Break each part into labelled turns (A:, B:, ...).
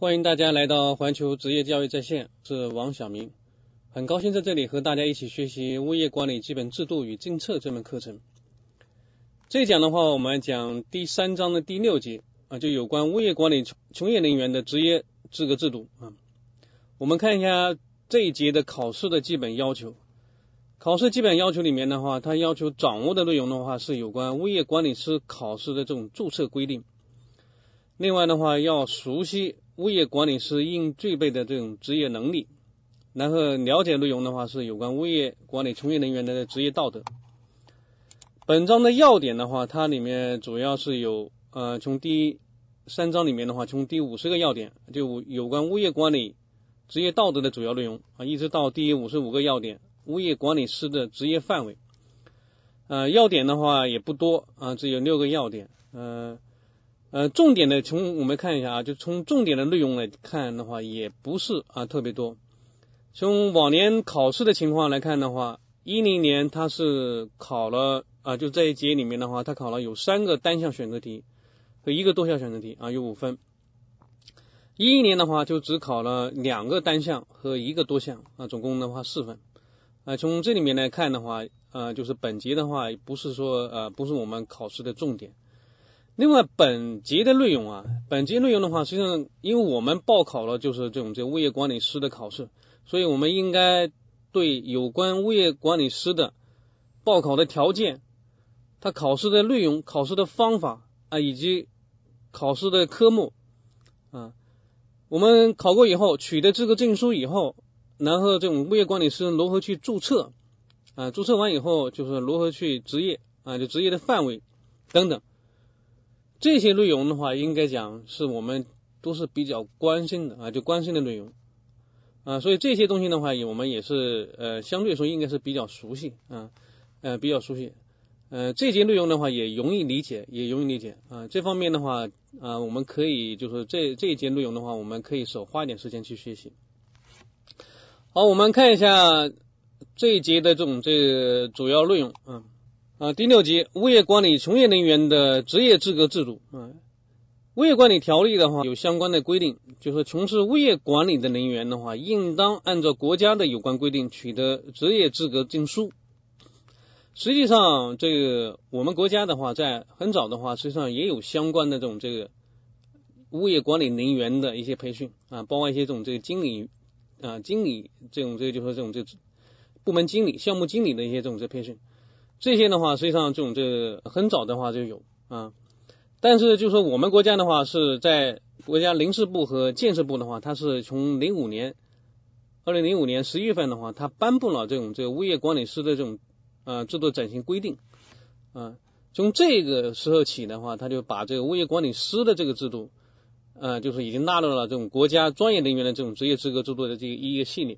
A: 欢迎大家来到环球职业教育在线，是王晓明，很高兴在这里和大家一起学习物业管理基本制度与政策这门课程。这一讲的话，我们讲第三章的第六节啊，就有关物业管理从业人员的职业资格制度啊。我们看一下这一节的考试的基本要求。考试基本要求里面的话，它要求掌握的内容的话是有关物业管理师考试的这种注册规定。另外的话，要熟悉物业管理师应具备的这种职业能力，然后了解内容的话是有关物业管理从业人员的职业道德。本章的要点的话，它里面主要是有呃，从第三章里面的话，从第五十个要点就有关物业管理职业道德的主要内容啊，一直到第五十五个要点，物业管理师的职业范围。呃，要点的话也不多啊，只有六个要点，呃。呃，重点的从我们看一下啊，就从重点的内容来看的话，也不是啊特别多。从往年考试的情况来看的话，一零年他是考了啊，就这一节里面的话，他考了有三个单项选择题和一个多项选择题啊，有五分。一一年的话就只考了两个单项和一个多项啊，总共的话四分。啊，从这里面来看的话，呃，就是本节的话不是说呃不是我们考试的重点。另外，本节的内容啊，本节内容的话，实际上因为我们报考了就是这种这物业管理师的考试，所以我们应该对有关物业管理师的报考的条件、他考试的内容、考试的方法啊，以及考试的科目啊，我们考过以后取得资格证书以后，然后这种物业管理师如何去注册啊？注册完以后就是如何去执业啊？就执业的范围等等。这些内容的话，应该讲是我们都是比较关心的啊，就关心的内容啊，所以这些东西的话，我们也是呃，相对说应该是比较熟悉啊，呃，比较熟悉，呃，这些内容的话也容易理解，也容易理解啊。这方面的话啊，我们可以就是这这一节内容的话，我们可以少花一点时间去学习。好，我们看一下这一节的这种这主要内容啊。啊，第六节物业管理从业人员的职业资格制度啊，物业管理条例的话有相关的规定，就是从事物业管理的人员的话，应当按照国家的有关规定取得职业资格证书。实际上，这个我们国家的话，在很早的话，实际上也有相关的这种这个物业管理人员的一些培训啊，包括一些这种这个经理啊、经理这种这个就是这种这部门经理、项目经理的一些这种这培训。这些的话，实际上这种这很早的话就有啊，但是就说我们国家的话是在国家人事部和建设部的话，它是从零五年，二零零五年十一月份的话，它颁布了这种这个物业管理师的这种呃制度暂行规定啊，从这个时候起的话，它就把这个物业管理师的这个制度呃，就是已经纳入了这种国家专业人员的这种职业资格制度的这个一个系列。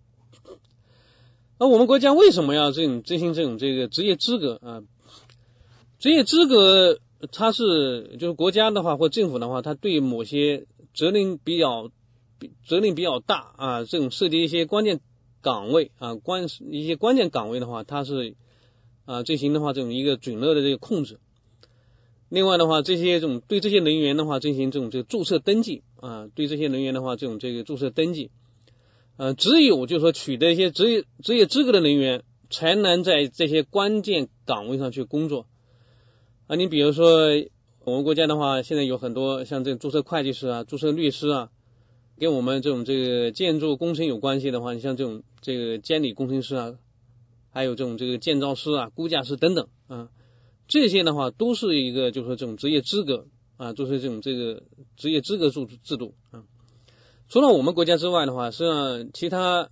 A: 那我们国家为什么要这种执行这种这个职业资格啊？职业资格它是就是国家的话或政府的话，它对某些责任比较责任比较大啊，这种涉及一些关键岗位啊关一些关键岗位的话，它是啊进行的话这种一个准入的这个控制。另外的话，这些这种对这些人员的话进行这种这个注册登记啊，对这些人员的话这种这个注册登记。呃，只有就是说取得一些职业职业资格的人员，才能在这些关键岗位上去工作。啊，你比如说我们国家的话，现在有很多像这种注册会计师啊、注册律师啊，跟我们这种这个建筑工程有关系的话，你像这种这个监理工程师啊，还有这种这个建造师啊、估价师等等啊，这些的话都是一个就是说这种职业资格啊，都是这种这个职业资格制制度啊。除了我们国家之外的话，实际上其他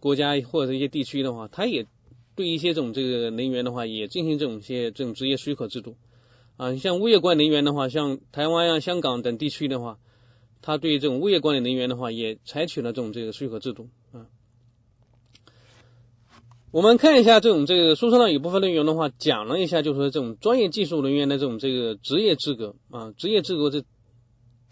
A: 国家或者一些地区的话，它也对一些这种这个能源的话，也进行这种些这种职业许可制度啊。像物业管理人员的话，像台湾啊、香港等地区的话，它对这种物业管理人员的话，也采取了这种这个许可制度啊。我们看一下这种这个书上的有部分内容的话，讲了一下，就是说这种专业技术人员的这种这个职业资格啊，职业资格这。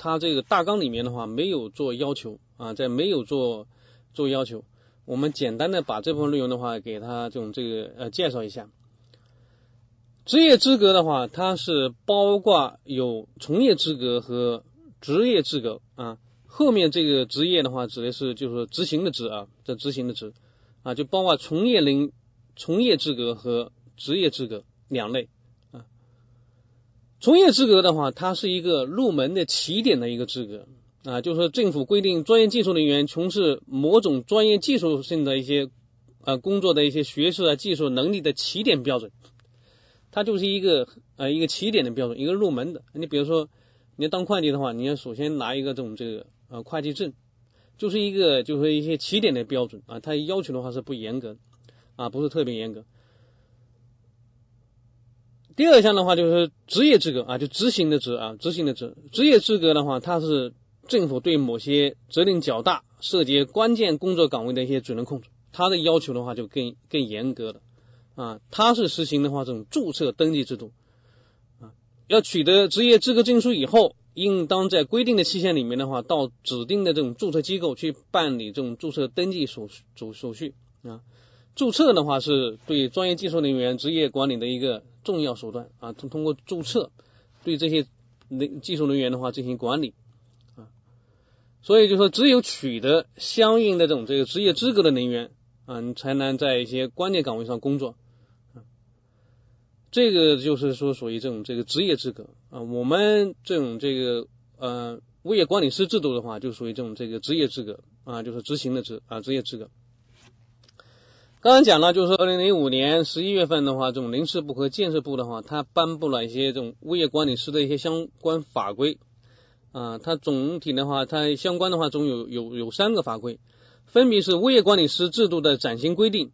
A: 它这个大纲里面的话没有做要求啊，在没有做做要求，我们简单的把这部分内容的话给他这种这个呃介绍一下。职业资格的话，它是包括有从业资格和职业资格啊后面这个职业的话，指的是就是执行的职啊，这执行的职啊，就包括从业人从业资格和职业资格两类。从业资格的话，它是一个入门的起点的一个资格啊，就是说政府规定专业技术人员从事某种专业技术性的一些啊工作的一些学识啊技术能力的起点标准，它就是一个呃一个起点的标准，一个入门的。你比如说你要当会计的话，你要首先拿一个这种这个。啊，会计证就是一个，就是一些起点的标准啊，它要求的话是不严格啊，不是特别严格。第二项的话就是职业资格啊，就执行的职啊，执行的职。职业资格的话，它是政府对某些责任较大、涉及关键工作岗位的一些准入控制，它的要求的话就更更严格了啊。它是实行的话这种注册登记制度啊，要取得职业资格证书以后。应当在规定的期限里面的话，到指定的这种注册机构去办理这种注册登记手手手续啊。注册的话是对专业技术人员职业管理的一个重要手段啊。通通过注册对这些能技术人员的话进行管理啊。所以就说，只有取得相应的这种这个职业资格的人员啊，你才能在一些关键岗位上工作啊。这个就是说属于这种这个职业资格啊，我们这种这个呃物业管理师制度的话，就属于这种这个职业资格啊，就是执行的职啊职业资格。刚刚讲了，就是说二零零五年十一月份的话，这种人事部和建设部的话，它颁布了一些这种物业管理师的一些相关法规。啊，它总体的话，它相关的话总有有有三个法规，分别是物业管理师制度的暂行规定。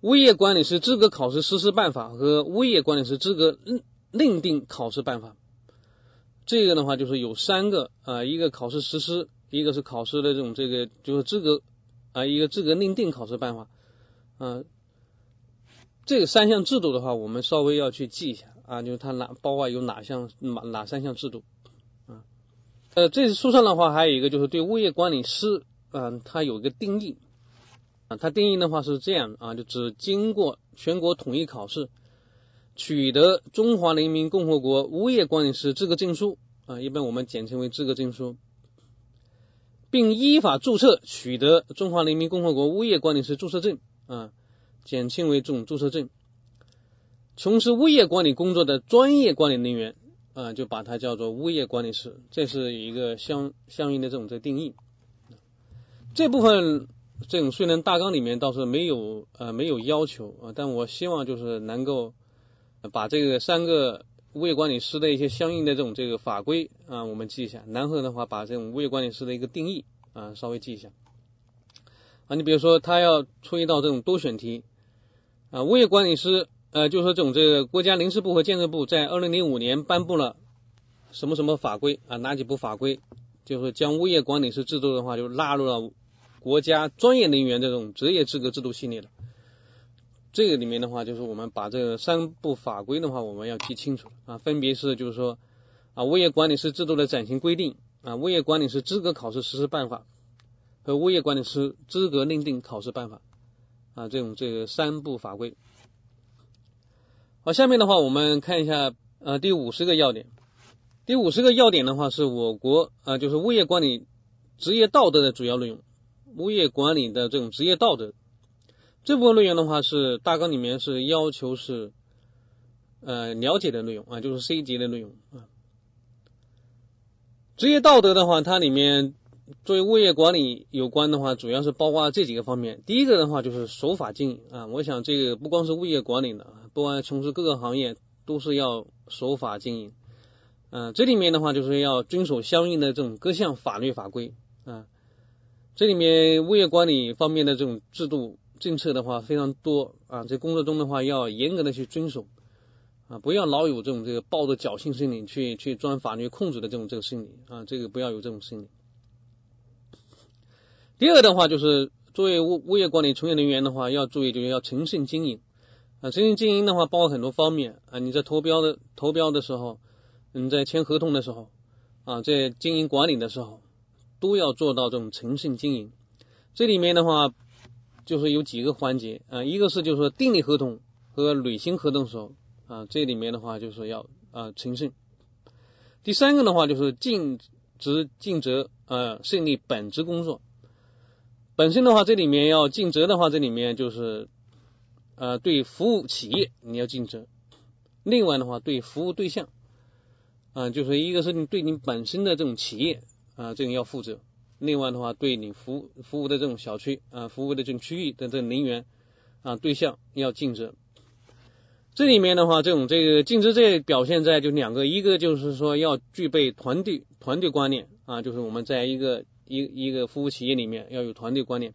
A: 物业管理师资格考试实施办法和物业管理师资格认认定考试办法，这个的话就是有三个啊，一个考试实施，一个是考试的这种这个就是资格啊，一个资格认定考试办法。嗯，这个三项制度的话，我们稍微要去记一下啊，就是它哪包括有哪项哪哪三项制度啊，呃，这书上的话还有一个就是对物业管理师啊，它有一个定义啊。它定义的话是这样啊，就指经过全国统一考试，取得中华人民共和国物业管理师资格证书啊，一般我们简称为资格证书，并依法注册取得中华人民共和国物业管理师注册证啊，简称为这种注册证。从事物业管理工作的专业管理人员啊，就把它叫做物业管理师，这是一个相相应的这种这定义。这部分。这种虽然大纲里面倒是没有呃没有要求啊，但我希望就是能够把这个三个物业管理师的一些相应的这种这个法规啊，我们记一下。然后的话，把这种物业管理师的一个定义啊稍微记一下啊。你比如说，他要出一道这种多选题啊，物业管理师呃，就是说这种这个国家人事部和建设部在二零零五年颁布了什么什么法规啊，哪几部法规，就是将物业管理师制度的话就纳入了。国家专业人员这种职业资格制度系列的，这个里面的话，就是我们把这个三部法规的话，我们要记清楚啊，分别是就是说啊，物业管理师制度的暂行规定啊，物业管理师资格考试实施办法和物业管理师资格认定考试办法啊，这种这个三部法规。好，下面的话我们看一下呃第五十个要点，第五十个要点的话是我国啊就是物业管理职业道德的主要内容。物业管理的这种职业道德，这部分内容的话是大纲里面是要求是呃了解的内容啊，就是 C 级的内容啊。职业道德的话，它里面作为物业管理有关的话，主要是包括这几个方面。第一个的话就是守法经营啊，我想这个不光是物业管理的，不管从事各个行业都是要守法经营。嗯，这里面的话就是要遵守相应的这种各项法律法规啊。这里面物业管理方面的这种制度政策的话非常多啊，在工作中的话要严格的去遵守啊，不要老有这种这个抱着侥幸心理去去钻法律空子的这种这个心理啊，这个不要有这种心理。第二的话就是作为物物业管理从业人员的话，要注意就是要诚信经营啊，诚信经营的话包括很多方面啊，你在投标的投标的时候，你在签合同的时候啊，在经营管理的时候。都要做到这种诚信经营，这里面的话就是有几个环节啊，一个是就是说订立合同和履行合同的时候啊，这里面的话就是要啊诚信。第三个的话就是尽职尽责啊胜利本职工作。本身的话，这里面要尽责的话，这里面就是呃对服务企业你要尽责。另外的话，对服务对象啊，就是一个是你对你本身的这种企业啊，这种要负责。另外的话，对你服服务的这种小区啊，服务的这种区域的这人员啊对象要尽责。这里面的话，这种这个尽职这表现在就两个，一个就是说要具备团队团队观念啊，就是我们在一个一一个服务企业里面要有团队观念。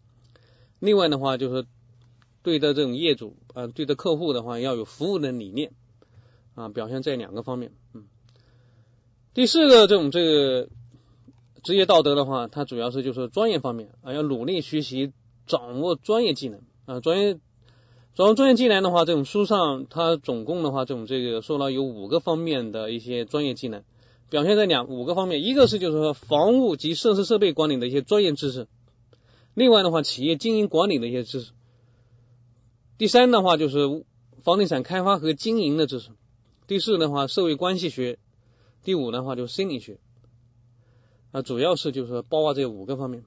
A: 另外的话，就是对的这种业主啊，对的客户的话要有服务的理念啊，表现在两个方面。嗯，第四个这种这个职业道德的话，它主要是就是专业方面啊，要努力学习掌握专业技能啊，专业。掌握专业技能的话，这种书上它总共的话，这种这个说了有五个方面的一些专业技能，表现在两五个方面，一个是就是说房屋及设施设备管理的一些专业知识，另外的话企业经营管理的一些知识，第三的话就是房地产开发和经营的知识，第四的话社会关系学，第五的话就是心理学，啊主要是就是包括这五个方面，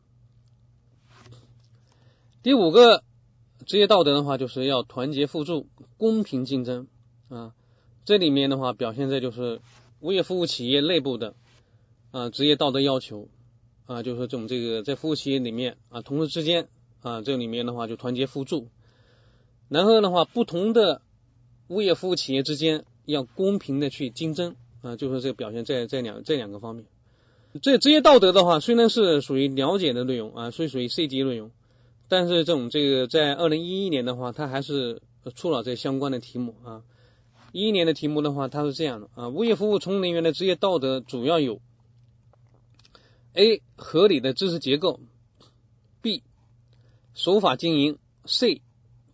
A: 第五个。职业道德的话，就是要团结互助、公平竞争啊。这里面的话，表现在就是物业服务企业内部的啊职业道德要求啊，就是说这种这个在服务企业里面啊，同事之间啊，这里面的话就团结互助。然后的话，不同的物业服务企业之间要公平的去竞争啊，就是这个表现在这两这两个方面。这职业道德的话，虽然是属于了解的内容啊，所以属于 C 级内容。但是这种这个在二零一一年的话，它还是出了这相关的题目啊。一一年的题目的话，它是这样的啊：物业服务从业人员的职业道德主要有：A. 合理的知识结构；B. 守法经营；C.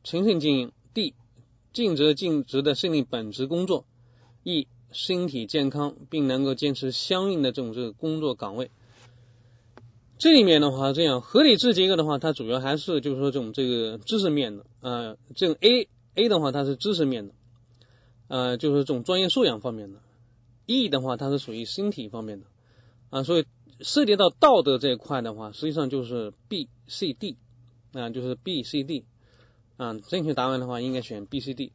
A: 诚信经营；D. 尽责尽职的胜利本职工作；E. 身体健康并能够坚持相应的这种这个工作岗位。这里面的话，这样合理知识结构的话，它主要还是就是说这种这个知识面的啊，这种 A A 的话，它是知识面的，呃，就是这种专业素养方面的；E 的话，它是属于身体方面的啊，所以涉及到道德这一块的话，实际上就是 B C D 啊，就是 B C D 啊，正确答案的话应该选 B C D。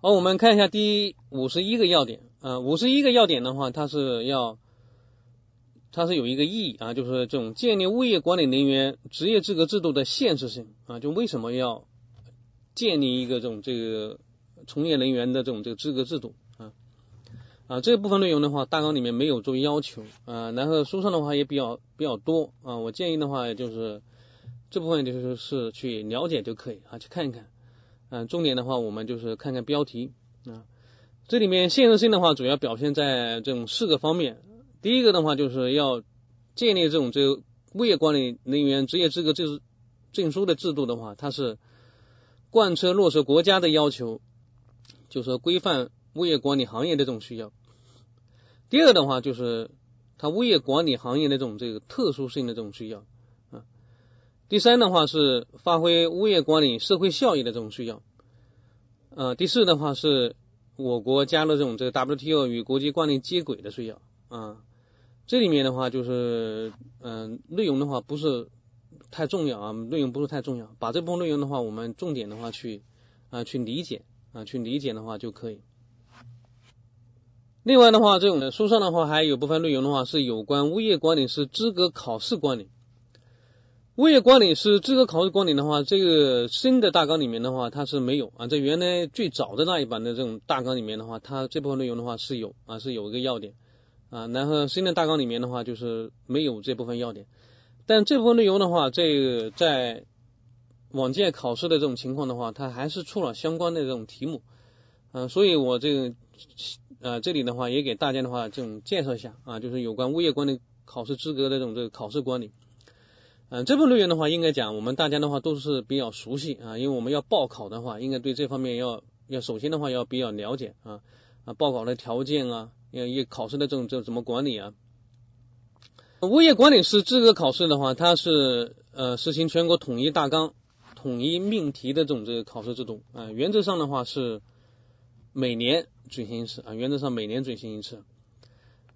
A: 好，我们看一下第五十一个要点啊，五十一个要点的话，它是要。它是有一个意义啊，就是这种建立物业管理人员职业资格制度的现实性啊，就为什么要建立一个这种这个从业人员的这种这个资格制度啊啊这部分内容的话，大纲里面没有做要求啊，然后书上的话也比较比较多啊，我建议的话就是这部分就是是去了解就可以啊，去看一看啊，重点的话我们就是看看标题啊，这里面现实性的话主要表现在这种四个方面。第一个的话，就是要建立这种这个物业管理人员职业资格证证书的制度的话，它是贯彻落实国家的要求，就是规范物业管理行业的这种需要。第二的话，就是它物业管理行业的这种这个特殊性的这种需要啊。第三的话是发挥物业管理社会效益的这种需要。呃，第四的话是我国加入这种这个 WTO 与国际惯例接轨的需要。啊，这里面的话就是，嗯，内容的话不是太重要啊，内容不是太重要，把这部分内容的话，我们重点的话去啊去理解啊去理解的话就可以。另外的话，这种书上的话还有部分内容的话是有关物业管理师资格考试管理。物业管理师资格考试管理的话，这个新的大纲里面的话它是没有啊，在原来最早的那一版的这种大纲里面的话，它这部分内容的话是有啊是有一个要点。啊，然后新的大纲里面的话就是没有这部分要点，但这部分内容的话，这个在往届考试的这种情况的话，它还是出了相关的这种题目，嗯，所以我这个呃这里的话也给大家的话这种介绍一下啊，就是有关物业管理考试资格的这种这个考试管理，嗯，这部分内容的话应该讲我们大家的话都是比较熟悉啊，因为我们要报考的话，应该对这方面要要首先的话要比较了解啊啊报考的条件啊。要要考试的这种这怎么管理啊？物业管理师资格考试的话，它是呃实行全国统一大纲、统一命题的这种这个考试制度啊。原则上的话是每年举行一次啊，原则上每年举行一次。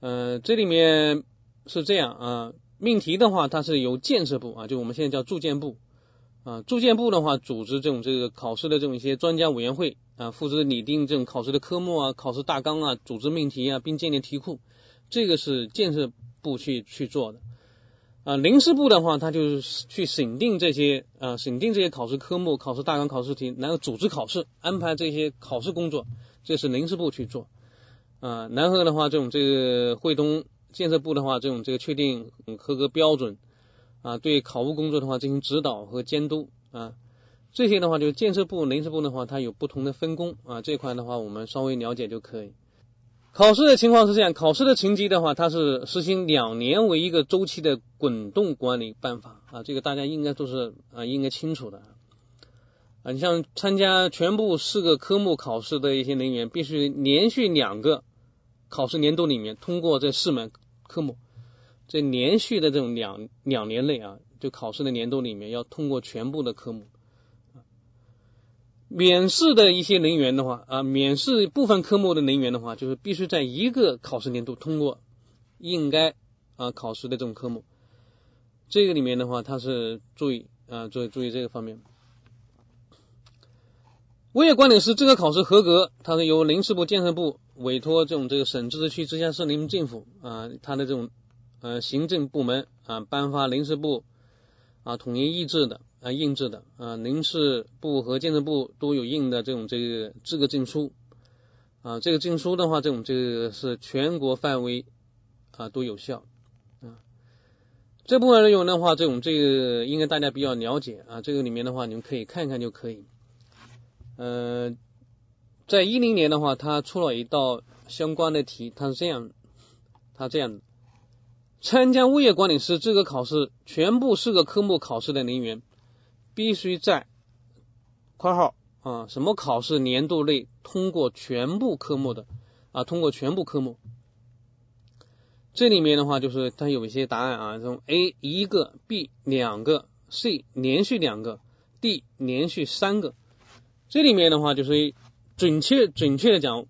A: 呃，这里面是这样啊，命题的话，它是由建设部啊，就我们现在叫住建部啊，住建部的话，组织这种这个考试的这种一些专家委员会啊，负责拟定这种考试的科目啊、考试大纲啊、组织命题啊，并建立题库，这个是建设部去去做的。啊，临时部的话，他就是去审定这些啊，审定这些考试科目、考试大纲、考试题，然后组织考试，安排这些考试工作，这是临时部去做。啊，然后的话，这种这个惠东建设部的话，这种这个确定合格标准啊，对考务工作的话进行指导和监督啊，这些的话就是建设部、临时部的话，它有不同的分工啊，这块的话我们稍微了解就可以。考试的情况是这样，考试的成绩的话，它是实行两年为一个周期的滚动管理办法啊，这个大家应该都是啊应该清楚的啊。你像参加全部四个科目考试的一些人员，必须连续两个考试年度里面通过这四门科目，这连续的这种两两年内啊，就考试的年度里面要通过全部的科目。免试的一些人员的话啊，免试部分科目的人员的话，就是必须在一个考试年度通过应该啊考试的这种科目。这个里面的话，它是注意啊，注意注意这个方面。物业管理师资格考试合格，它是由人事部、建设部委托这种这个省、自治区、直辖市人民政府啊，它的这种呃行政部门啊颁发人事部啊统一意志的。啊，印制的啊，临时部和建设部都有印的这种这个资格证书啊，这个证书的话，这种这个是全国范围啊都有效啊。这部分内容的话，这种这个应该大家比较了解啊，这个里面的话你们可以看看就可以。呃，在一零年的话，他出了一道相关的题，他是这样，他这样：参加物业管理师资格考试全部四个科目考试的人员。必须在（括号啊）什么考试年度内通过全部科目的啊？通过全部科目。这里面的话就是它有一些答案啊，这种 A 一个，B 两个，C 连续两个，D 连续三个。这里面的话就是准确准确的讲，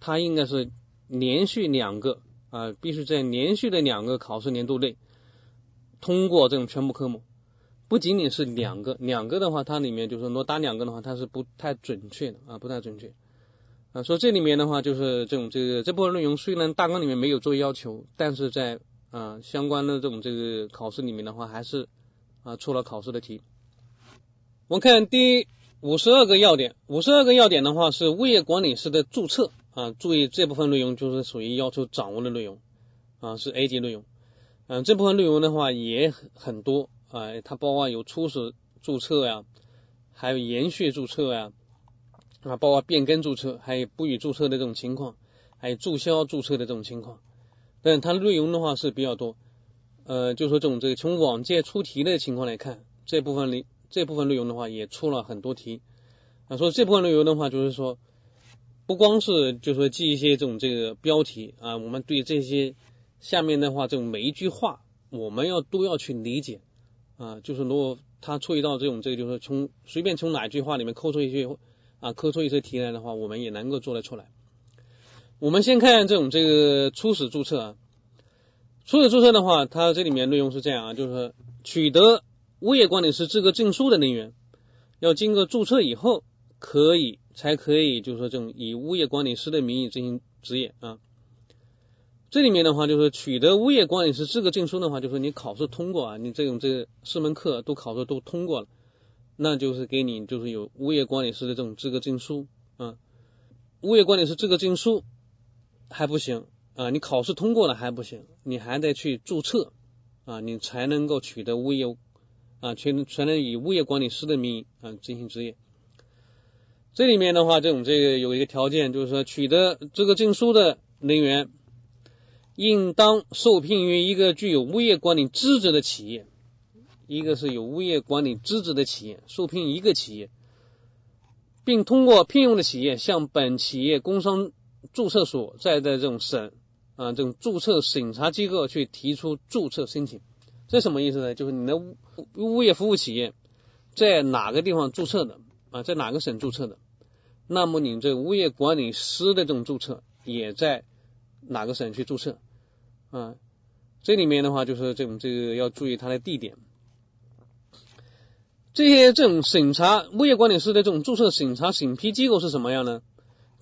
A: 它应该是连续两个啊，必须在连续的两个考试年度内通过这种全部科目。不仅仅是两个，两个的话，它里面就是说打两个的话，它是不太准确的啊，不太准确啊。说这里面的话，就是这种这个这部分内容虽然大纲里面没有做要求，但是在啊相关的这种这个考试里面的话，还是啊出了考试的题。我们看第五十二个要点，五十二个要点的话是物业管理师的注册啊，注意这部分内容就是属于要求掌握的内容啊，是 A 级内容。嗯，这部分内容的话也很很多。啊，它包括有初始注册呀，还有延续注册呀，啊，包括变更注册，还有不予注册的这种情况，还有注销注册的这种情况。但它内容的话是比较多，呃，就说这种这个从往届出题的情况来看，这部分里这部分内容的话也出了很多题。啊，说这部分内容的话，就是说不光是就说记一些这种这个标题啊，我们对这些下面的话这种每一句话，我们要都要去理解。啊，就是如果他出一道这种这个，就是从随便从哪一句话里面抠出一句啊，抠出一些题来的话，我们也能够做得出来。我们先看这种这个初始注册啊，初始注册的话，它这里面内容是这样啊，就是取得物业管理师资格证书的人员，要经过注册以后，可以才可以，就是说这种以物业管理师的名义进行执业啊。这里面的话，就是取得物业管理师资格证书的话，就是你考试通过啊，你这种这四门课都考试都通过了，那就是给你就是有物业管理师的这种资格证书啊。物业管理师资格证书还不行啊，你考试通过了还不行，你还得去注册啊，你才能够取得物业啊，全才能以物业管理师的名义啊进行执业。这里面的话，这种这个有一个条件，就是说取得这个证书的人员。应当受聘于一个具有物业管理资质的企业，一个是有物业管理资质的企业，受聘一个企业，并通过聘用的企业向本企业工商注册所在的这种省啊这种注册审查机构去提出注册申请。这什么意思呢？就是你的物物业服务企业在哪个地方注册的啊，在哪个省注册的，那么你这物业管理师的这种注册也在哪个省去注册。啊，这里面的话就是这种这个要注意它的地点。这些这种审查物业管理师的这种注册审查审批机构是什么样呢？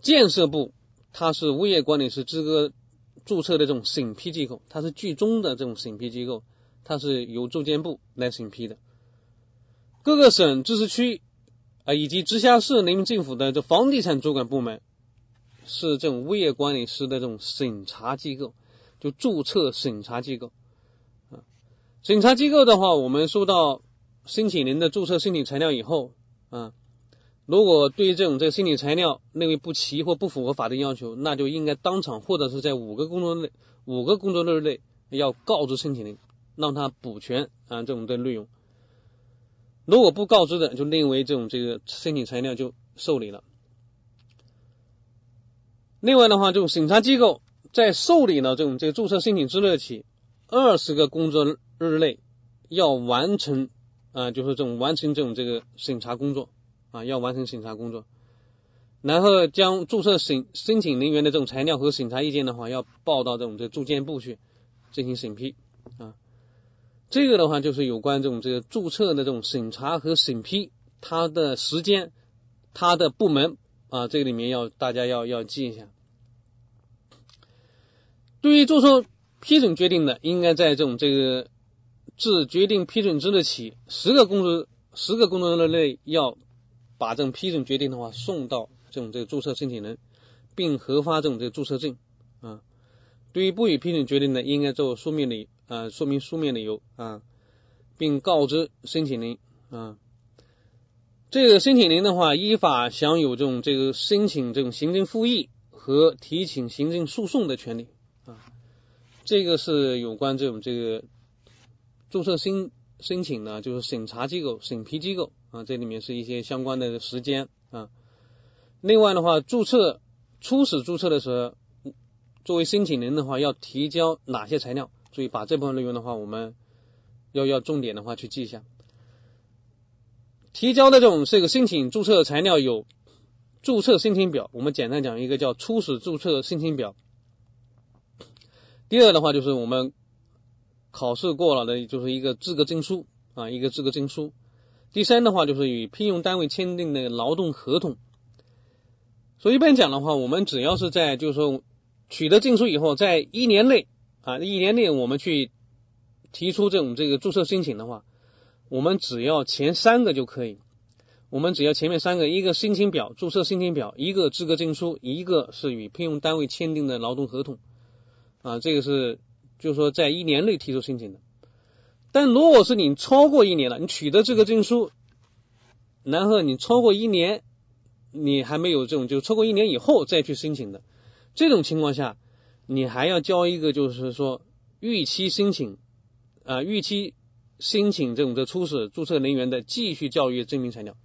A: 建设部它是物业管理师资格注册的这种审批机构，它是居中的这种审批机构，它是由住建部来审批的。各个省、自治区啊以及直辖市人民政府的这房地产主管部门是这种物业管理师的这种审查机构，就注册审查机构啊。审查机构的话，我们收到。申请人的注册申请材料以后啊，如果对这种这个申请材料认为不齐或不符合法定要求，那就应该当场或者是在五个工作日五个工作日内要告知申请人，让他补全啊这种的内容。如果不告知的，就认为这种这个申请材料就受理了。另外的话，就审查机构在受理了这种这个注册申请之日起二十个工作日内要完成。啊，就是这种完成这种这个审查工作啊，要完成审查工作，然后将注册审申请人员的这种材料和审查意见的话，要报到这种这住建部去进行审批啊。这个的话就是有关这种这个注册的这种审查和审批，它的时间、它的部门啊，这个里面要大家要要记一下。对于做出批准决定的，应该在这种这个。自决定批准之日起，十个工作十个工作日内要把这种批准决定的话送到这种这个注册申请人，并核发这种这个注册证啊。对于不予批准决定的，应该做书面理啊，说明书面理由啊，并告知申请人啊。这个申请人的话，依法享有这种这个申请这种行政复议和提请行政诉讼的权利。这个是有关这种这个。注册申申请呢，就是审查机构、审批机构啊，这里面是一些相关的时间啊。另外的话，注册初始注册的时候，作为申请人的话，要提交哪些材料？注意把这部分内容的话，我们要要重点的话去记一下。提交的这种这个申请注册材料有注册申请表，我们简单讲一个叫初始注册申请表。第二的话就是我们。考试过了的就是一个资格证书啊，一个资格证书。第三的话就是与聘用单位签订的劳动合同。所以一般讲的话，我们只要是在就是说取得证书以后，在一年内啊，一年内我们去提出这种这个注册申请的话，我们只要前三个就可以。我们只要前面三个，一个申请表、注册申请表，一个资格证书，一个是与聘用单位签订的劳动合同啊，这个是。就是说，在一年内提出申请的，但如果是你超过一年了，你取得这个证书，然后你超过一年，你还没有这种，就超过一年以后再去申请的，这种情况下，你还要交一个，就是说预期申请啊，预期申请这种的初始注册人员的继续教育证明材料，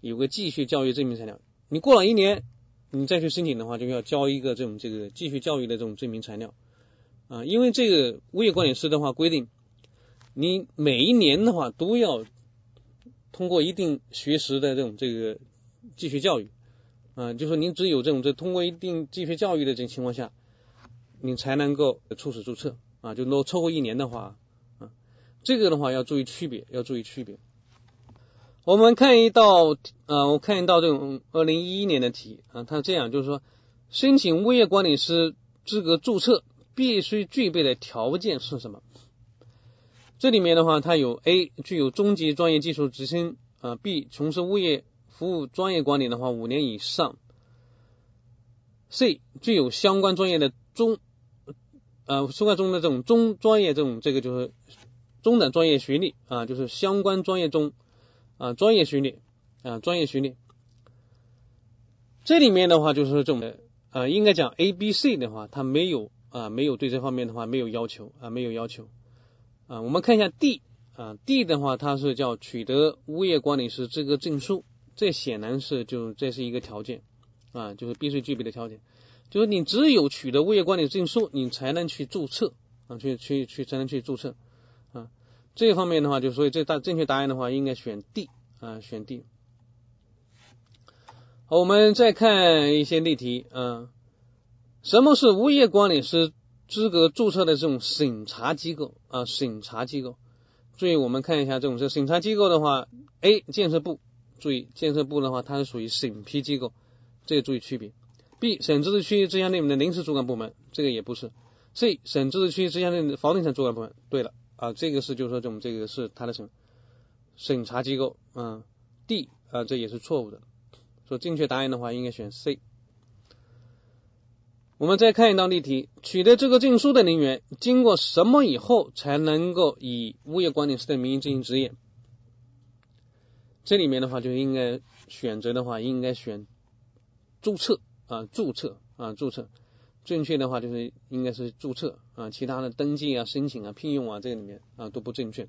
A: 有个继续教育证明材料，你过了一年，你再去申请的话，就要交一个这种这个继续教育的这种证明材料。啊，因为这个物业管理师的话规定，你每一年的话都要通过一定学时的这种这个继续教育，啊，就说您只有这种这通过一定继续教育的这种情况下，你才能够初始注册啊，就能超过一年的话，啊，这个的话要注意区别，要注意区别。我们看一道，啊，我看一道这种二零一一年的题啊，它这样就是说，申请物业管理师资格注册。必须具备的条件是什么？这里面的话，它有 A 具有中级专业技术职称啊，B 从事物业服务专业管理的话五年以上，C 具有相关专业的中呃相关中的这种中专业这种这个就是中等专业学历啊，就是相关专业中啊专业学历啊专业学历。这里面的话就是这种啊，应该讲 A、B、C 的话，它没有。啊，没有对这方面的话没有要求啊，没有要求啊。我们看一下 D 啊，D 的话它是叫取得物业管理师资格证书，这显然是就这是一个条件啊，就是必须具备的条件，就是你只有取得物业管理证书，你才能去注册啊，去去去才能去注册啊。这方面的话，就所以这大正确答案的话应该选 D 啊，选 D。好，我们再看一些例题啊。什么是物业管理师资格注册的这种审查机构啊，审查机构。注意，我们看一下这种是审查机构的话，A 建设部，注意建设部的话，它是属于审批机构，这个注意区别。B 省自治区直辖内的临时主管部门，这个也不是。C 省自治区直辖内的房地产主管部门，对了啊，这个是就是说这种这个是它的审审查机构嗯。D 啊，这也是错误的，说正确答案的话应该选 C。我们再看一道例题：取得这个证书的人员，经过什么以后才能够以物业管理师的名义进行执业？这里面的话就应该选择的话，应该选注册啊，注册啊，注册。正确的话就是应该是注册啊，其他的登记啊、申请啊、聘用啊，这个里面啊都不正确。